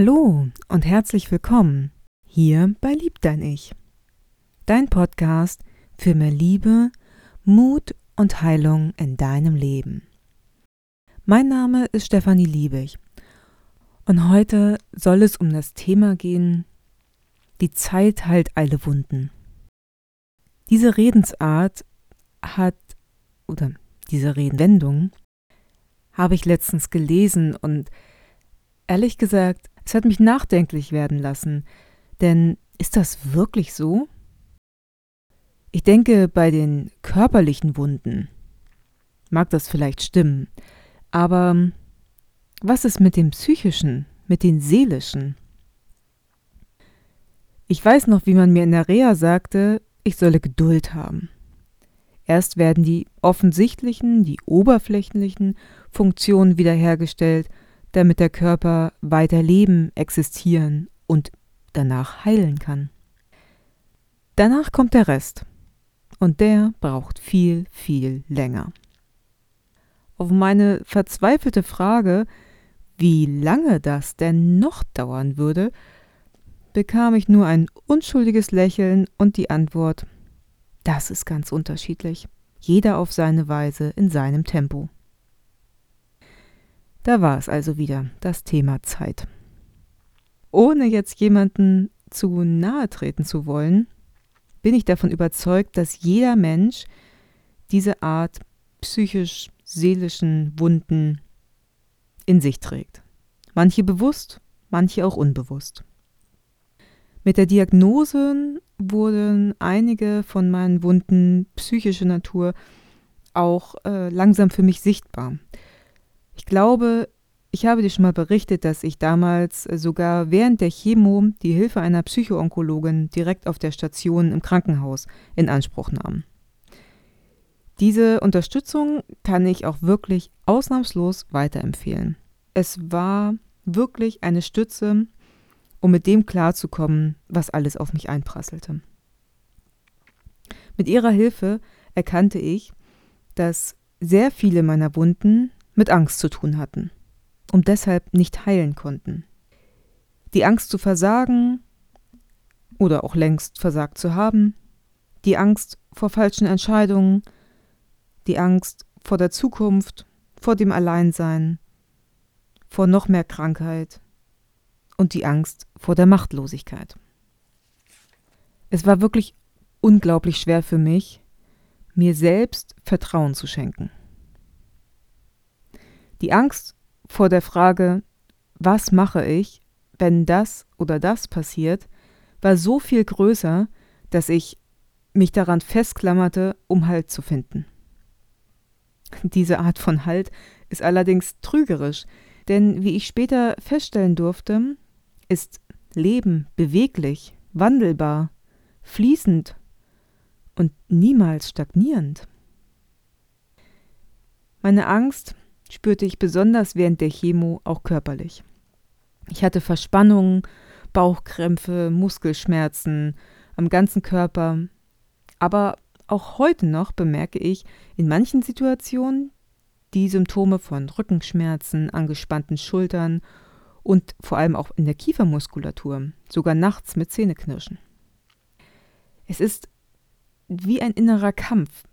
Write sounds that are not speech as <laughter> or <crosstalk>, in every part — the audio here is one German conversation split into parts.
Hallo und herzlich willkommen hier bei Lieb dein Ich. Dein Podcast für mehr Liebe, Mut und Heilung in deinem Leben. Mein Name ist Stefanie Liebig und heute soll es um das Thema gehen, die Zeit heilt alle Wunden. Diese Redensart hat, oder diese Redewendung, habe ich letztens gelesen und ehrlich gesagt es hat mich nachdenklich werden lassen, denn ist das wirklich so? Ich denke, bei den körperlichen Wunden mag das vielleicht stimmen, aber was ist mit dem psychischen, mit den seelischen? Ich weiß noch, wie man mir in der Reha sagte, ich solle Geduld haben. Erst werden die offensichtlichen, die oberflächlichen Funktionen wiederhergestellt damit der Körper weiter leben, existieren und danach heilen kann. Danach kommt der Rest und der braucht viel, viel länger. Auf meine verzweifelte Frage, wie lange das denn noch dauern würde, bekam ich nur ein unschuldiges Lächeln und die Antwort, das ist ganz unterschiedlich, jeder auf seine Weise in seinem Tempo. Da war es also wieder, das Thema Zeit. Ohne jetzt jemanden zu nahe treten zu wollen, bin ich davon überzeugt, dass jeder Mensch diese Art psychisch-seelischen Wunden in sich trägt. Manche bewusst, manche auch unbewusst. Mit der Diagnose wurden einige von meinen Wunden psychischer Natur auch äh, langsam für mich sichtbar. Ich glaube, ich habe dir schon mal berichtet, dass ich damals sogar während der Chemo die Hilfe einer Psychoonkologin direkt auf der Station im Krankenhaus in Anspruch nahm. Diese Unterstützung kann ich auch wirklich ausnahmslos weiterempfehlen. Es war wirklich eine Stütze, um mit dem klarzukommen, was alles auf mich einprasselte. Mit ihrer Hilfe erkannte ich, dass sehr viele meiner Wunden mit Angst zu tun hatten und deshalb nicht heilen konnten. Die Angst zu versagen oder auch längst versagt zu haben, die Angst vor falschen Entscheidungen, die Angst vor der Zukunft, vor dem Alleinsein, vor noch mehr Krankheit und die Angst vor der Machtlosigkeit. Es war wirklich unglaublich schwer für mich, mir selbst Vertrauen zu schenken. Die Angst vor der Frage, was mache ich, wenn das oder das passiert, war so viel größer, dass ich mich daran festklammerte, um Halt zu finden. Diese Art von Halt ist allerdings trügerisch, denn wie ich später feststellen durfte, ist Leben beweglich, wandelbar, fließend und niemals stagnierend. Meine Angst spürte ich besonders während der Chemo auch körperlich. Ich hatte Verspannungen, Bauchkrämpfe, Muskelschmerzen am ganzen Körper. Aber auch heute noch bemerke ich in manchen Situationen die Symptome von Rückenschmerzen, angespannten Schultern und vor allem auch in der Kiefermuskulatur, sogar nachts mit Zähneknirschen. Es ist wie ein innerer Kampf,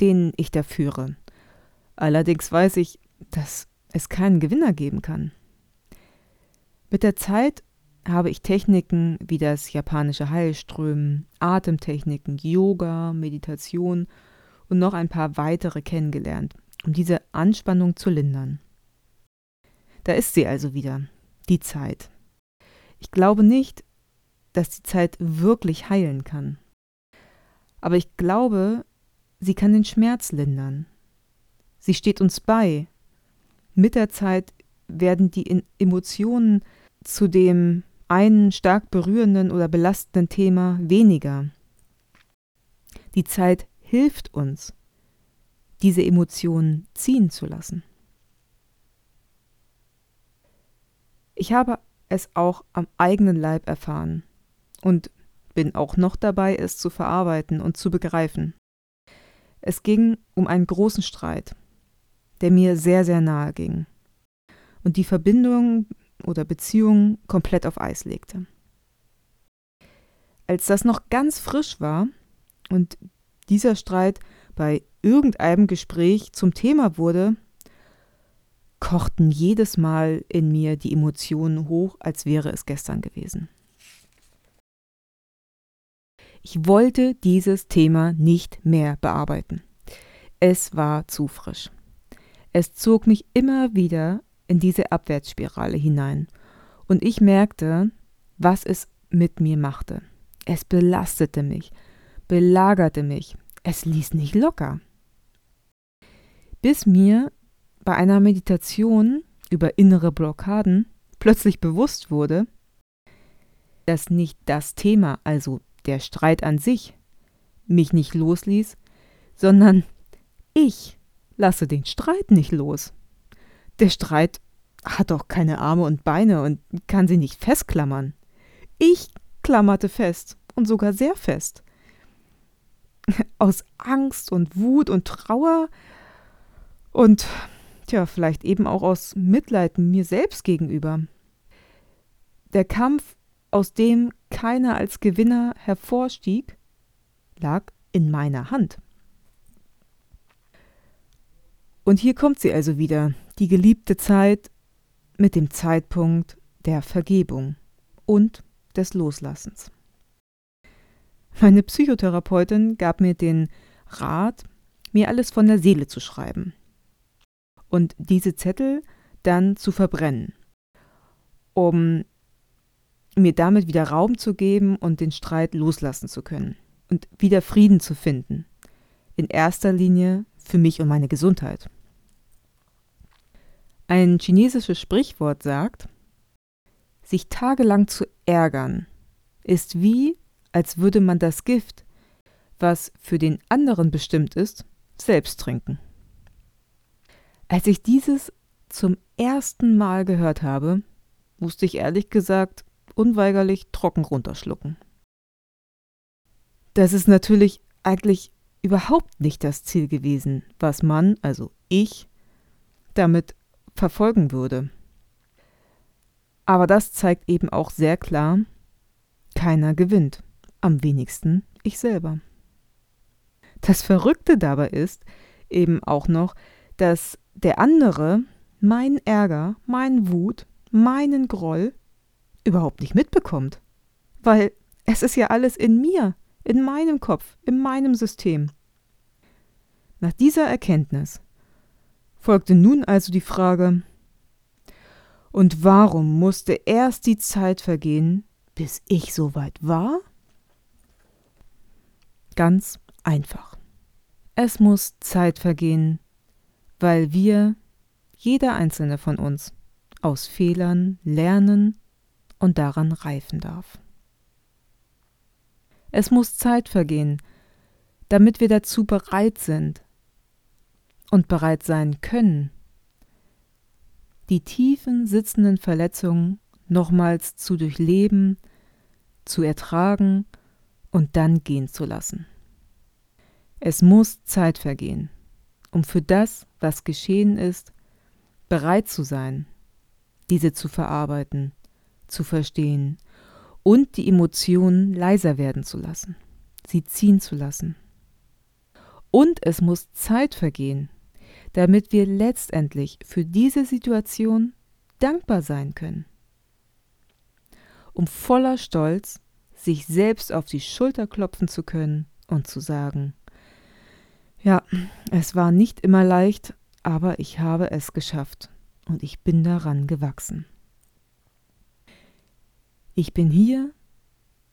den ich da führe. Allerdings weiß ich, dass es keinen Gewinner geben kann. Mit der Zeit habe ich Techniken wie das japanische Heilströmen, Atemtechniken, Yoga, Meditation und noch ein paar weitere kennengelernt, um diese Anspannung zu lindern. Da ist sie also wieder, die Zeit. Ich glaube nicht, dass die Zeit wirklich heilen kann. Aber ich glaube, sie kann den Schmerz lindern. Sie steht uns bei mit der Zeit werden die Emotionen zu dem einen stark berührenden oder belastenden Thema weniger. Die Zeit hilft uns, diese Emotionen ziehen zu lassen. Ich habe es auch am eigenen Leib erfahren und bin auch noch dabei, es zu verarbeiten und zu begreifen. Es ging um einen großen Streit, der mir sehr, sehr nahe ging. Und die Verbindung oder Beziehungen komplett auf Eis legte. Als das noch ganz frisch war und dieser Streit bei irgendeinem Gespräch zum Thema wurde, kochten jedes Mal in mir die Emotionen hoch, als wäre es gestern gewesen. Ich wollte dieses Thema nicht mehr bearbeiten. Es war zu frisch. Es zog mich immer wieder in diese Abwärtsspirale hinein, und ich merkte, was es mit mir machte. Es belastete mich, belagerte mich, es ließ nicht locker. Bis mir bei einer Meditation über innere Blockaden plötzlich bewusst wurde, dass nicht das Thema, also der Streit an sich, mich nicht losließ, sondern ich lasse den Streit nicht los. Der Streit hat doch keine Arme und Beine und kann sie nicht festklammern. Ich klammerte fest und sogar sehr fest. <laughs> Aus Angst und Wut und Trauer und Tja, vielleicht eben auch aus Mitleid mir selbst gegenüber. Der Kampf, aus dem keiner als Gewinner hervorstieg, lag in meiner Hand. Und hier kommt sie also wieder, die geliebte Zeit mit dem Zeitpunkt der Vergebung und des Loslassens. Meine Psychotherapeutin gab mir den Rat, mir alles von der Seele zu schreiben und diese Zettel dann zu verbrennen, um mir damit wieder Raum zu geben und den Streit loslassen zu können und wieder Frieden zu finden. In erster Linie für mich und meine Gesundheit. Ein chinesisches Sprichwort sagt, sich tagelang zu ärgern ist wie, als würde man das Gift, was für den anderen bestimmt ist, selbst trinken. Als ich dieses zum ersten Mal gehört habe, musste ich ehrlich gesagt unweigerlich trocken runterschlucken. Das ist natürlich eigentlich überhaupt nicht das Ziel gewesen, was man, also ich, damit verfolgen würde. Aber das zeigt eben auch sehr klar, keiner gewinnt, am wenigsten ich selber. Das Verrückte dabei ist eben auch noch, dass der andere meinen Ärger, meinen Wut, meinen Groll überhaupt nicht mitbekommt. Weil es ist ja alles in mir, in meinem Kopf, in meinem System. Nach dieser Erkenntnis folgte nun also die Frage, und warum musste erst die Zeit vergehen, bis ich so weit war? Ganz einfach. Es muss Zeit vergehen, weil wir, jeder einzelne von uns, aus Fehlern lernen und daran reifen darf. Es muss Zeit vergehen, damit wir dazu bereit sind und bereit sein können, die tiefen sitzenden Verletzungen nochmals zu durchleben, zu ertragen und dann gehen zu lassen. Es muss Zeit vergehen um für das, was geschehen ist, bereit zu sein, diese zu verarbeiten, zu verstehen und die Emotionen leiser werden zu lassen, sie ziehen zu lassen. Und es muss Zeit vergehen, damit wir letztendlich für diese Situation dankbar sein können. Um voller Stolz sich selbst auf die Schulter klopfen zu können und zu sagen, ja, es war nicht immer leicht, aber ich habe es geschafft und ich bin daran gewachsen. Ich bin hier,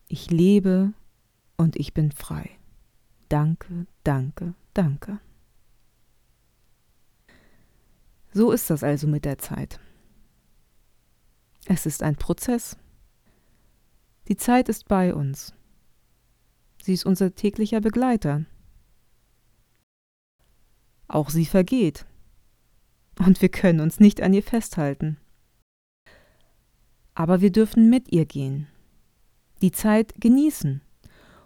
ich lebe und ich bin frei. Danke, danke, danke. So ist das also mit der Zeit. Es ist ein Prozess. Die Zeit ist bei uns. Sie ist unser täglicher Begleiter. Auch sie vergeht. Und wir können uns nicht an ihr festhalten. Aber wir dürfen mit ihr gehen, die Zeit genießen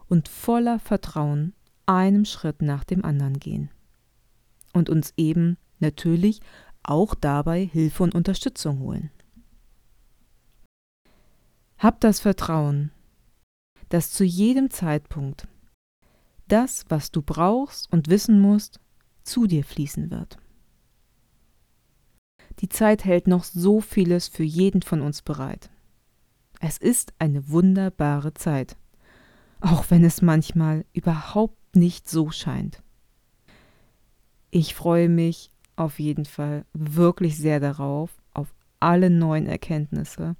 und voller Vertrauen einem Schritt nach dem anderen gehen. Und uns eben natürlich auch dabei Hilfe und Unterstützung holen. Hab das Vertrauen, dass zu jedem Zeitpunkt das, was du brauchst und wissen musst, zu dir fließen wird. Die Zeit hält noch so vieles für jeden von uns bereit. Es ist eine wunderbare Zeit, auch wenn es manchmal überhaupt nicht so scheint. Ich freue mich auf jeden Fall wirklich sehr darauf, auf alle neuen Erkenntnisse,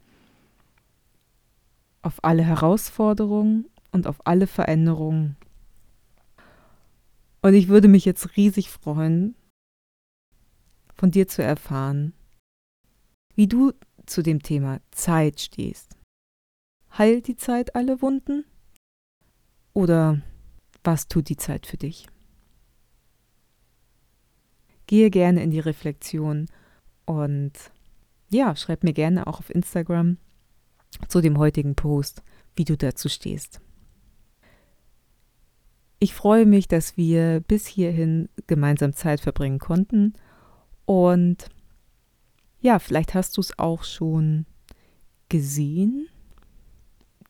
auf alle Herausforderungen und auf alle Veränderungen. Und ich würde mich jetzt riesig freuen, von dir zu erfahren, wie du zu dem Thema Zeit stehst. Heilt die Zeit alle Wunden? Oder was tut die Zeit für dich? Gehe gerne in die Reflexion und ja, schreib mir gerne auch auf Instagram zu dem heutigen Post, wie du dazu stehst. Ich freue mich, dass wir bis hierhin gemeinsam Zeit verbringen konnten und ja, vielleicht hast du es auch schon gesehen.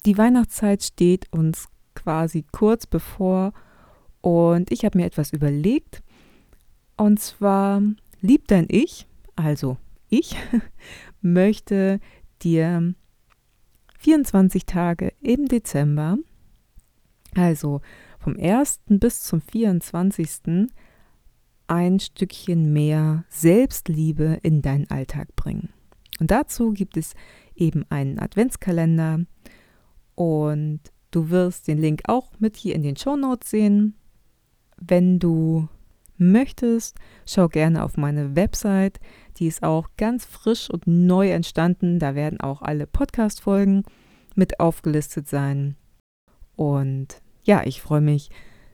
Die Weihnachtszeit steht uns quasi kurz bevor und ich habe mir etwas überlegt. Und zwar liebt dein Ich, also ich, <laughs> möchte dir 24 Tage im Dezember, also vom 1. bis zum 24 ein Stückchen mehr Selbstliebe in deinen Alltag bringen. Und dazu gibt es eben einen Adventskalender und du wirst den Link auch mit hier in den Show Notes sehen. Wenn du möchtest, schau gerne auf meine Website. Die ist auch ganz frisch und neu entstanden. Da werden auch alle Podcast-Folgen mit aufgelistet sein. Und ja, ich freue mich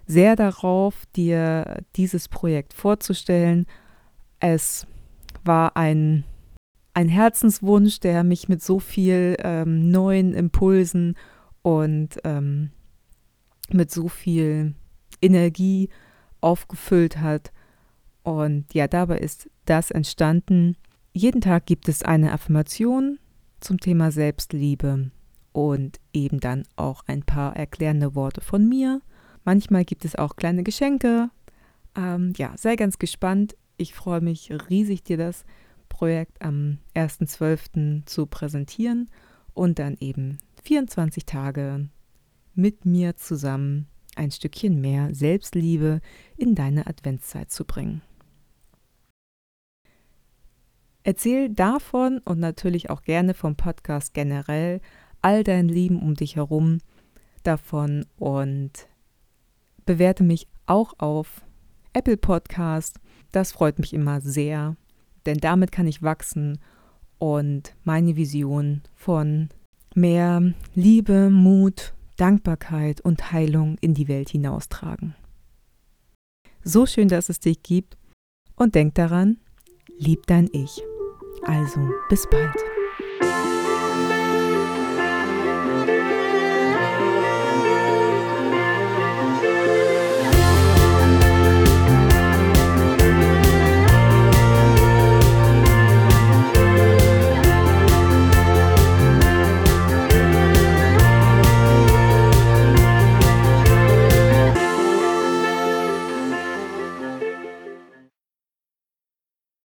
sehr darauf, dir dieses Projekt vorzustellen. Es war ein, ein Herzenswunsch, der mich mit so viel ähm, neuen Impulsen und ähm, mit so viel Energie aufgefüllt hat. Und ja, dabei ist das entstanden. Jeden Tag gibt es eine Affirmation zum Thema Selbstliebe und eben dann auch ein paar erklärende Worte von mir Manchmal gibt es auch kleine Geschenke. Ähm, ja, sei ganz gespannt. Ich freue mich riesig, dir das Projekt am 1.12. zu präsentieren und dann eben 24 Tage mit mir zusammen ein Stückchen mehr Selbstliebe in deine Adventszeit zu bringen. Erzähl davon und natürlich auch gerne vom Podcast generell all deinen Lieben um dich herum davon und bewerte mich auch auf Apple Podcast. Das freut mich immer sehr, denn damit kann ich wachsen und meine Vision von mehr Liebe, Mut, Dankbarkeit und Heilung in die Welt hinaustragen. So schön, dass es dich gibt und denk daran, lieb dein Ich. Also, bis bald.